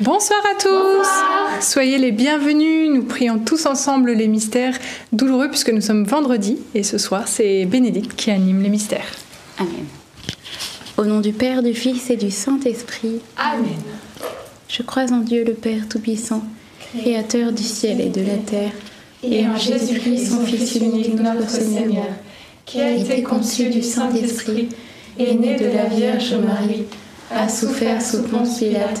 Bonsoir à tous Soyez les bienvenus, nous prions tous ensemble les mystères douloureux puisque nous sommes vendredi et ce soir c'est Bénédicte qui anime les mystères. Amen. Au nom du Père, du Fils et du Saint-Esprit. Amen. Je crois en Dieu le Père Tout-Puissant, Créateur du ciel et de la terre, et en Jésus-Christ, son Fils unique, notre Seigneur, qui a été conçu du Saint-Esprit, et né de la Vierge Marie, a souffert sous Ponce Pilate,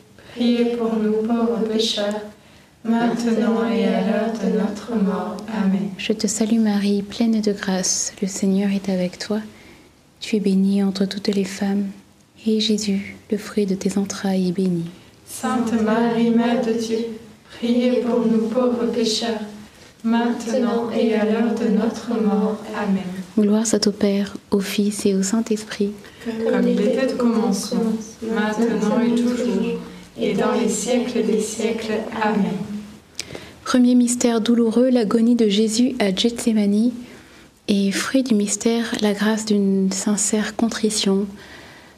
priez pour nous pauvres pécheurs, maintenant et à l'heure de notre mort. Amen. Je te salue Marie, pleine de grâce. Le Seigneur est avec toi. Tu es bénie entre toutes les femmes, et Jésus, le fruit de tes entrailles, est béni. Sainte Marie, Mère de Dieu, priez pour nous pauvres pécheurs, maintenant et à l'heure de notre mort. Amen. Gloire soit au Père, au Fils et au Saint-Esprit. Comme il était au commencement, maintenant et toujours, et dans les siècles des siècles. Amen. Premier mystère douloureux, l'agonie de Jésus à Gethsemane. Et fruit du mystère, la grâce d'une sincère contrition,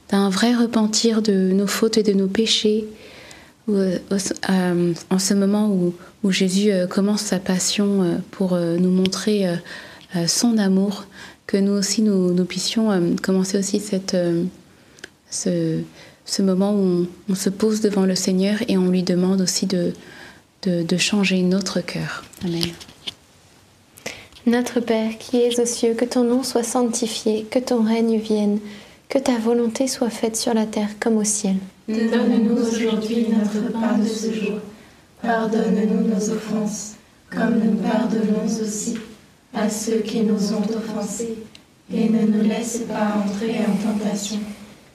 d'un vrai repentir de nos fautes et de nos péchés, euh, euh, en ce moment où, Jésus euh, commence sa passion pour nous montrer son amour, que nous aussi nous, nous puissions commencer aussi cette, ce, ce moment où on, on se pose devant le Seigneur et on lui demande aussi de, de, de changer notre cœur. Amen. Notre Père qui es aux cieux, que ton nom soit sanctifié, que ton règne vienne, que ta volonté soit faite sur la terre comme au ciel. Donne-nous aujourd'hui notre pain de ce jour. Pardonne-nous nos offenses, comme nous pardonnons aussi à ceux qui nous ont offensés. Et ne nous laisse pas entrer en tentation,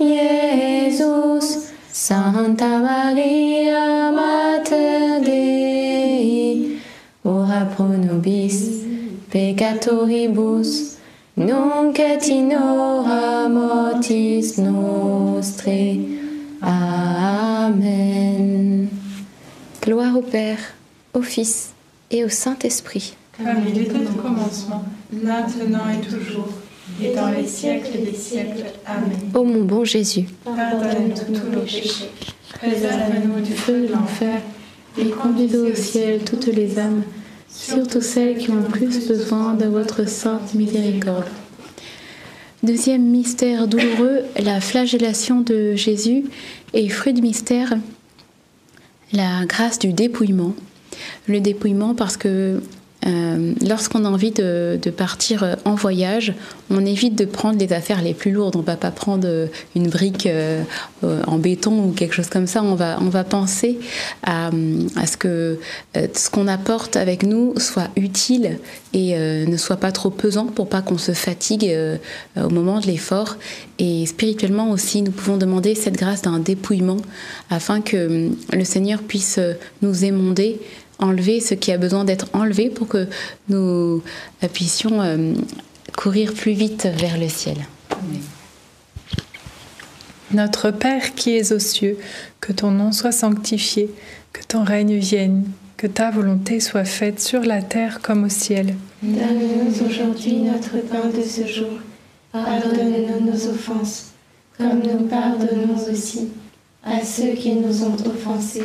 Iesus. Santa Maria, Mater Dei, ora pro nobis peccatoribus, nunc et in hora mortis. Amen. Gloire au Père, au Fils et au Saint-Esprit. Comme il était au commencement, maintenant et toujours, et dans les siècles des siècles. Amen. Ô mon bon Jésus, Pardonne-nous tous nos péchés, préserve-nous du feu de l'enfer, et conduisez au ciel toutes les âmes, surtout celles qui ont le plus besoin de votre sainte miséricorde. Deuxième mystère douloureux, la flagellation de Jésus et fruit du mystère, la grâce du dépouillement. Le dépouillement parce que euh, lorsqu'on a envie de, partir en voyage, on évite de prendre les affaires les plus lourdes. On ne va pas prendre une brique euh, en béton ou quelque chose comme ça. On va, on va penser à, ce que euh, ce qu'on apporte avec nous soit utile et ne soit pas trop pesant pour pas qu'on se fatigue au moment de l'effort. Et spirituellement aussi, nous pouvons demander cette grâce d'un dépouillement afin que le Seigneur puisse nous émonder enlever ce qui a besoin d'être enlevé pour que nous puissions euh, courir plus vite vers le ciel. Notre Père qui es aux cieux, que ton nom soit sanctifié, que ton règne vienne, que ta volonté soit faite sur la terre comme au ciel. Donne-nous aujourd'hui notre pain de ce jour. Pardonne-nous nos offenses, comme nous pardonnons aussi à ceux qui nous ont offensés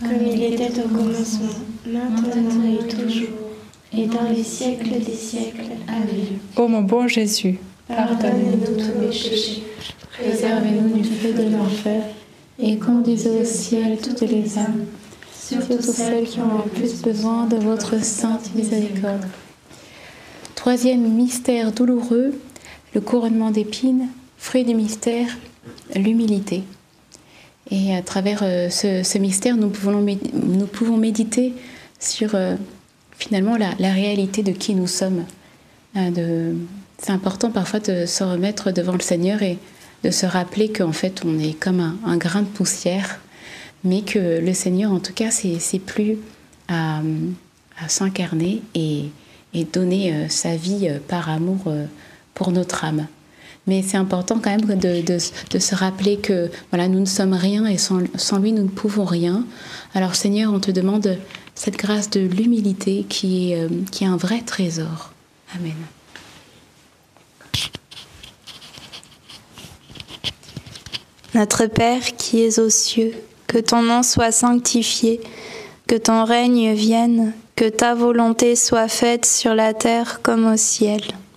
Comme il était au commencement, maintenant et toujours, et dans les siècles des siècles. Amen. Ô mon bon Jésus, Pardonnez-nous tous nos péchés, préservez-nous du feu de l'enfer, et conduisez au ciel toutes les âmes, surtout celles qui ont le plus besoin de votre sainte miséricorde. Troisième mystère douloureux, le couronnement d'épines, fruit du mystère, l'humilité. Et à travers euh, ce, mystère, nous pouvons, méditer sur euh, finalement la, réalité de qui nous sommes. Euh, C'est important parfois de se remettre devant le Seigneur et de se rappeler qu'en fait on est comme un, grain de poussière, mais que le Seigneur en tout cas c'est plus à, s'incarner et, donner sa vie par amour pour notre âme. Mais c'est important quand même de, se rappeler que voilà, nous ne sommes rien et sans, sans lui nous ne pouvons rien. Alors Seigneur, on te demande cette grâce de l'humilité qui est, euh, qui est un vrai trésor. Amen. Notre Père qui es aux cieux, que ton nom soit sanctifié, que ton règne vienne, que ta volonté soit faite sur la terre comme au ciel.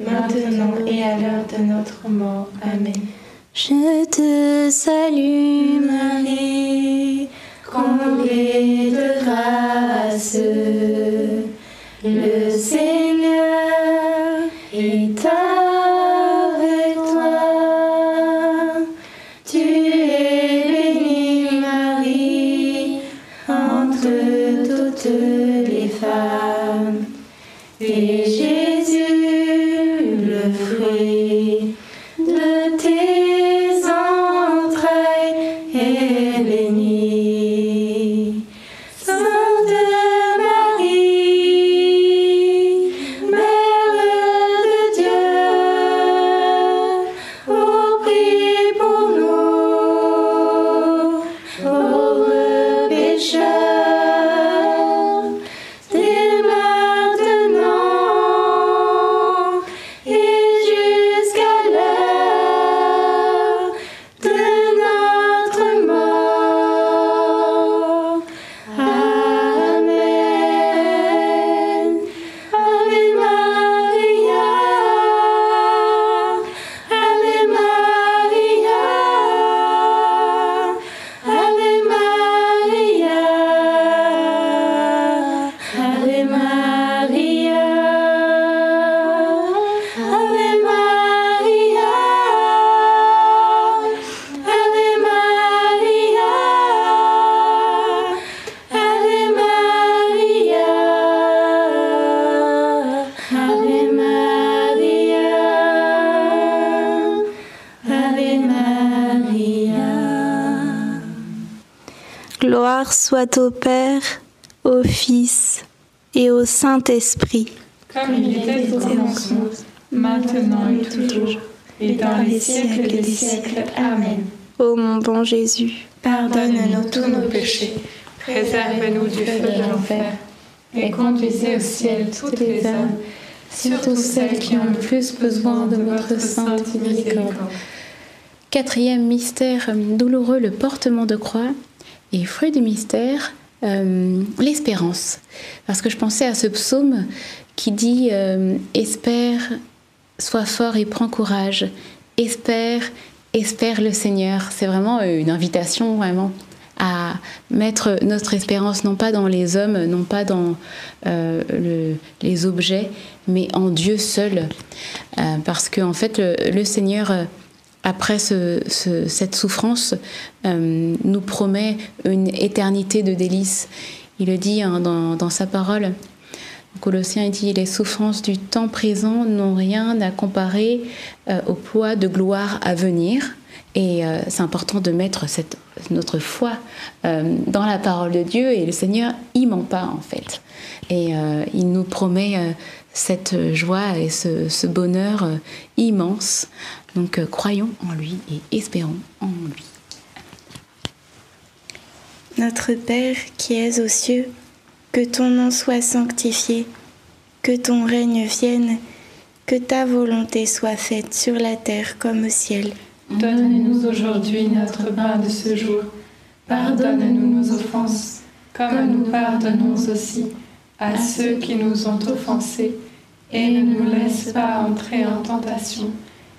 maintenant et à l'heure de notre mort. Amen. Je te salue Marie, comblée de grâce. Gloire soit au Père, au Fils et au Saint-Esprit. Comme il était au commencement, maintenant et toujours, et dans les siècles des siècles. Amen. Ô mon bon Jésus, Pardonne-nous tous nos péchés, préserve-nous du feu de l'enfer, et conduisez au ciel toutes les âmes, surtout celles qui ont le plus besoin de votre sainte miséricorde. Quatrième mystère douloureux, le portement de croix. Et fruit du mystère, euh, l'espérance. Parce que je pensais à ce psaume qui dit euh, Espère, sois fort et prends courage. Espère, espère le Seigneur. C'est vraiment une invitation, vraiment, à mettre notre espérance non pas dans les hommes, non pas dans euh, le- les objets, mais en Dieu seul. Parce qu'en en fait, le, Seigneur, après ce- ce- cette souffrance, euh, nous promet une éternité de délices. Il le dit hein, dans, sa parole. En Colossiens, il dit Les souffrances du temps présent n'ont rien à comparer euh, au poids de gloire à venir. Et euh, c'est important de mettre notre foi dans la parole de Dieu. Et le Seigneur, il ment pas, en fait. Et il nous promet cette joie et ce, bonheur immense. Donc, euh, croyons en lui et espérons en lui. Notre Père qui es aux cieux, que ton nom soit sanctifié, que ton règne vienne, que ta volonté soit faite sur la terre comme au ciel. Donne-nous aujourd'hui notre pain de ce jour. Pardonne-nous nos offenses, comme nous pardonnons aussi à ceux qui nous ont offensés. Et ne nous laisse pas entrer en tentation,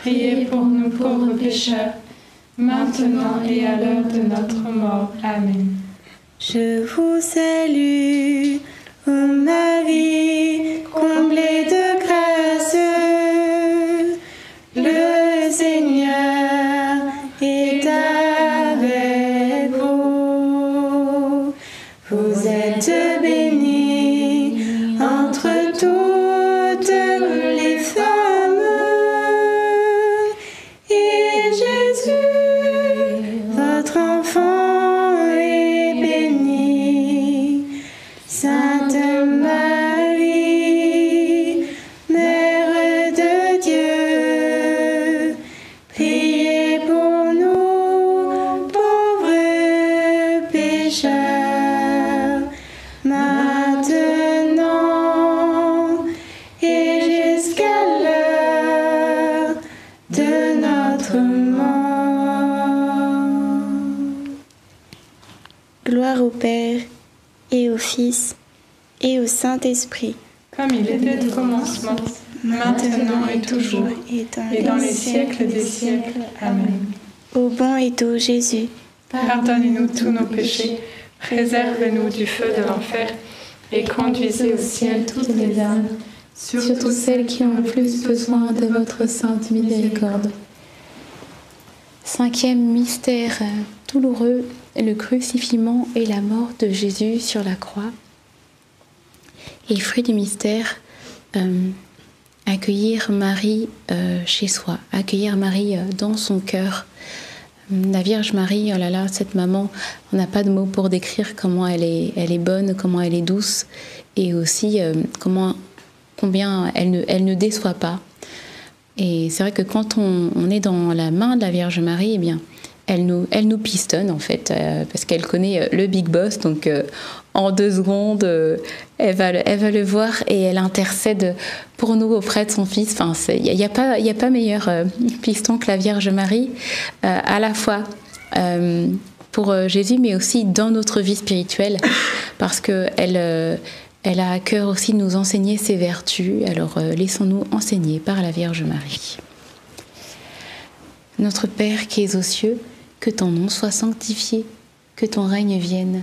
priez pour nous pauvres pécheurs, maintenant et à l'heure de notre mort. Amen. Je vous salue, ô Marie, comblée de Saint-Esprit, Comme il était au commencement, maintenant et toujours, et dans, et dans les siècles des siècles. Amen. Au bon et doux Jésus, Pardonnez-nous tous nos péchés, préservez-nous du feu de l'enfer, et conduisez au ciel toutes les âmes, surtout celles qui ont le plus besoin de votre sainte miséricorde. Cinquième mystère euh, douloureux, le crucifixion et la mort de Jésus sur la croix. Et fruit du mystère, euh, accueillir Marie euh, chez soi, accueillir Marie euh, dans son cœur. La Vierge Marie, oh là là, cette maman, on n'a pas de mots pour décrire comment elle est, elle est bonne, comment elle est douce, et aussi comment, combien elle ne, elle ne déçoit pas. Et c'est vrai que quand on, on, est dans la main de la Vierge Marie, eh bien, elle nous, elle nous pistonne en fait, parce qu'elle connaît le Big Boss, en deux secondes, elle, va, elle va le voir et elle intercède pour nous auprès de son fils. Enfin, il n'y a, pas, a pas meilleur piston que la Vierge Marie, à la fois pour Jésus, mais aussi dans notre vie spirituelle, parce qu'elle elle a à cœur aussi de nous enseigner ses vertus. Alors laissons-nous enseigner par la Vierge Marie. Notre Père qui es aux cieux, que ton nom soit sanctifié, que ton règne vienne,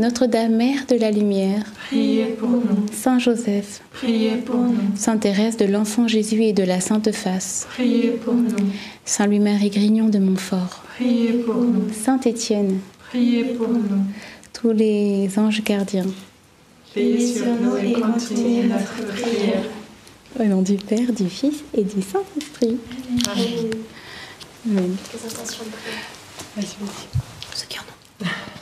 Notre-Dame, Mère de la Lumière, Priez pour nous, Saint Joseph, priez pour nous, Sainte Thérèse de l'Enfant Jésus et de la Sainte Face, priez pour nous, Saint Louis-Marie Grignon de Montfort, priez pour nous, Saint Étienne, priez pour nous. tous les anges gardiens. Veillez sur nous et continuez notre prière. Au nom du Père, du Fils et du Saint-Esprit. Amen. Ceux qui en ont.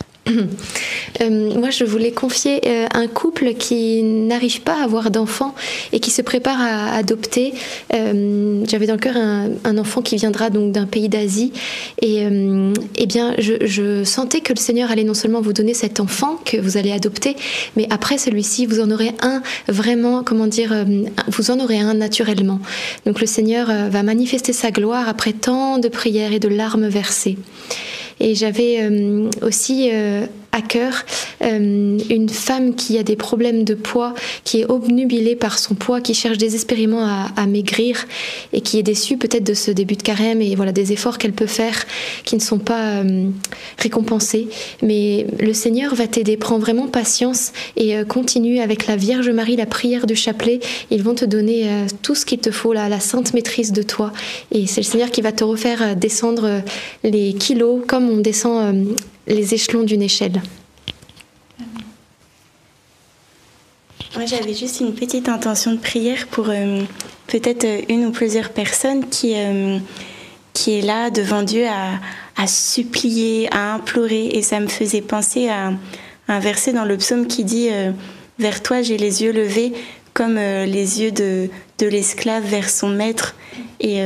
Euh, moi, je voulais confier euh, un couple qui n'arrive pas à avoir d'enfants et qui se prépare à adopter. Euh, J'avais dans le cœur un, enfant qui viendra donc d'un pays d'Asie et eh bien, je, sentais que le Seigneur allait non seulement vous donner cet enfant que vous allez adopter, mais après celui-ci, vous en aurez un vraiment, comment dire, vous en aurez un naturellement. Donc le Seigneur va manifester sa gloire après tant de prières et de larmes versées. Et j'avais euh, aussi euh, à cœur euh, une femme qui a des problèmes de poids, qui est obnubilée par son poids, qui cherche désespérément à, à maigrir et qui est déçue peut-être de ce début de carême et voilà des efforts qu'elle peut faire qui ne sont pas euh, récompensés. Mais le Seigneur va t'aider. Prends vraiment patience et euh, continue avec la Vierge Marie, la prière du chapelet. Ils vont te donner tout ce qu'il te faut, la, la sainte maîtrise de toi. Et c'est le Seigneur qui va te refaire descendre les kilos comme on descend les échelons d'une échelle. Moi, j'avais juste une petite intention de prière pour euh, peut-être euh, une ou plusieurs personnes qui, euh, qui est là devant Dieu à, supplier, à implorer. Et ça me faisait penser à un verset dans le psaume qui dit Vers toi, j'ai les yeux levés comme les yeux de, de l'esclave vers son maître. Et,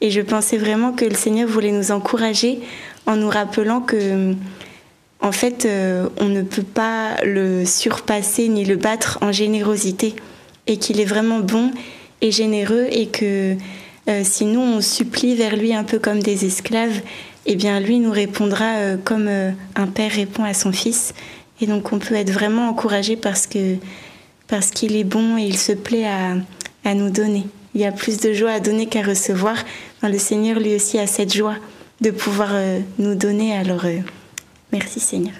et je pensais vraiment que le Seigneur voulait nous encourager en nous rappelant que en fait, euh, on ne peut pas le surpasser ni le battre en générosité et qu'il est vraiment bon et généreux et que euh, si nous on supplie vers lui un peu comme des esclaves, eh bien lui nous répondra euh, comme euh, un père répond à son fils. Et donc on peut être vraiment encouragé parce que parce qu'il est bon et il se plaît à, à nous donner. Il y a plus de joie à donner qu'à recevoir. Le Seigneur lui aussi a cette joie de pouvoir euh, nous donner. Alors euh, merci Seigneur.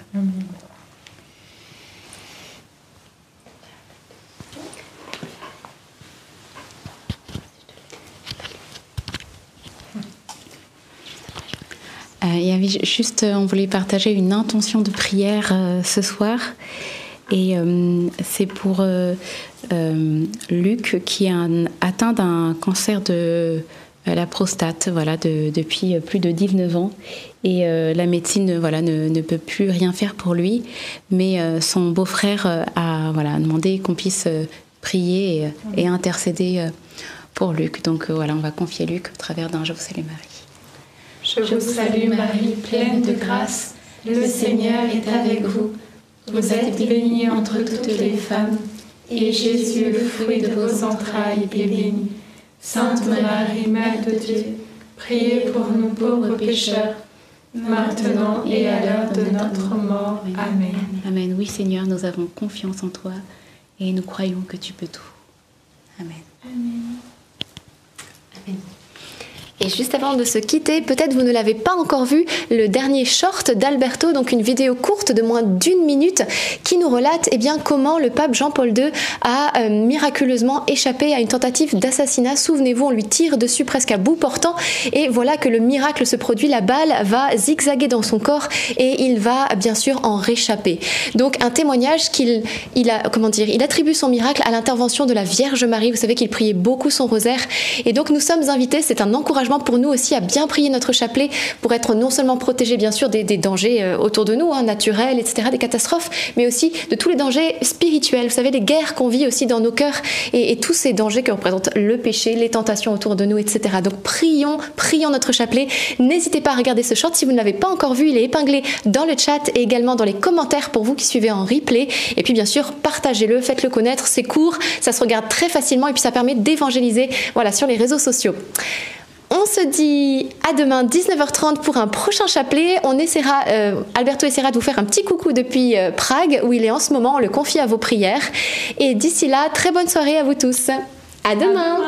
Il y avait ju- juste, euh, on voulait partager une intention de prière ce soir. Et c'est pour Luc qui est un- atteint d'un cancer de la prostate voilà, de- depuis plus de 19 ans. Et euh, la médecine voilà, ne, peut plus rien faire pour lui. Mais euh, son beau-frère euh, a voilà, demandé qu'on puisse euh, prier et, intercéder euh, pour Luc. Donc euh, voilà, on va confier Luc au travers d'un Je vous salue Marie. Je vous salue Marie, pleine de grâce. Le Seigneur est avec vous. Vous êtes bénie entre toutes les femmes, et Jésus, le fruit de vos entrailles, est béni. Sainte Marie, Mère de Dieu, priez pour nous pauvres pécheurs, maintenant et à l'heure de notre mort. Amen. Amen. Oui, Seigneur, nous avons confiance en toi et nous croyons que tu peux tout. Amen. Et juste avant de se quitter, peut-être vous ne l'avez pas encore vu, le dernier short d'Alberto, donc une vidéo courte de moins d'une minute qui nous relate eh bien, comment le pape Jean-Paul II a euh, miraculeusement échappé à une tentative d'assassinat. Souvenez-vous, on lui tire dessus presque à bout portant et voilà que le miracle se produit. La balle va zigzaguer dans son corps et il va bien sûr en réchapper. Donc un témoignage qu'il il a, comment dire, il attribue son miracle à l'intervention de la Vierge Marie. Vous savez qu'il priait beaucoup son rosaire et donc nous sommes invités, c'est un encouragement pour nous aussi à bien prier notre chapelet pour être non seulement protégés bien sûr des, dangers euh, autour de nous, hein, naturels, etc., des catastrophes, mais aussi de tous les dangers spirituels. Vous savez, les guerres qu'on vit aussi dans nos cœurs et, tous ces dangers que représentent le péché, les tentations autour de nous, etc. Donc prions, prions notre chapelet. N'hésitez pas à regarder ce short si vous ne l'avez pas encore vu. Il est épinglé dans le chat et également dans les commentaires pour vous qui suivez en replay. Et puis bien sûr, partagez-le, faites-le connaître. C'est court, ça se regarde très facilement et puis ça permet d'évangéliser voilà, sur les réseaux sociaux. On se dit à demain 19h30 pour un prochain chapelet. On essaiera, euh, Alberto essaiera de vous faire un petit coucou depuis euh, Prague où il est en ce moment. On le confie à vos prières. Et d'ici là, très bonne soirée à vous tous. À. À demain.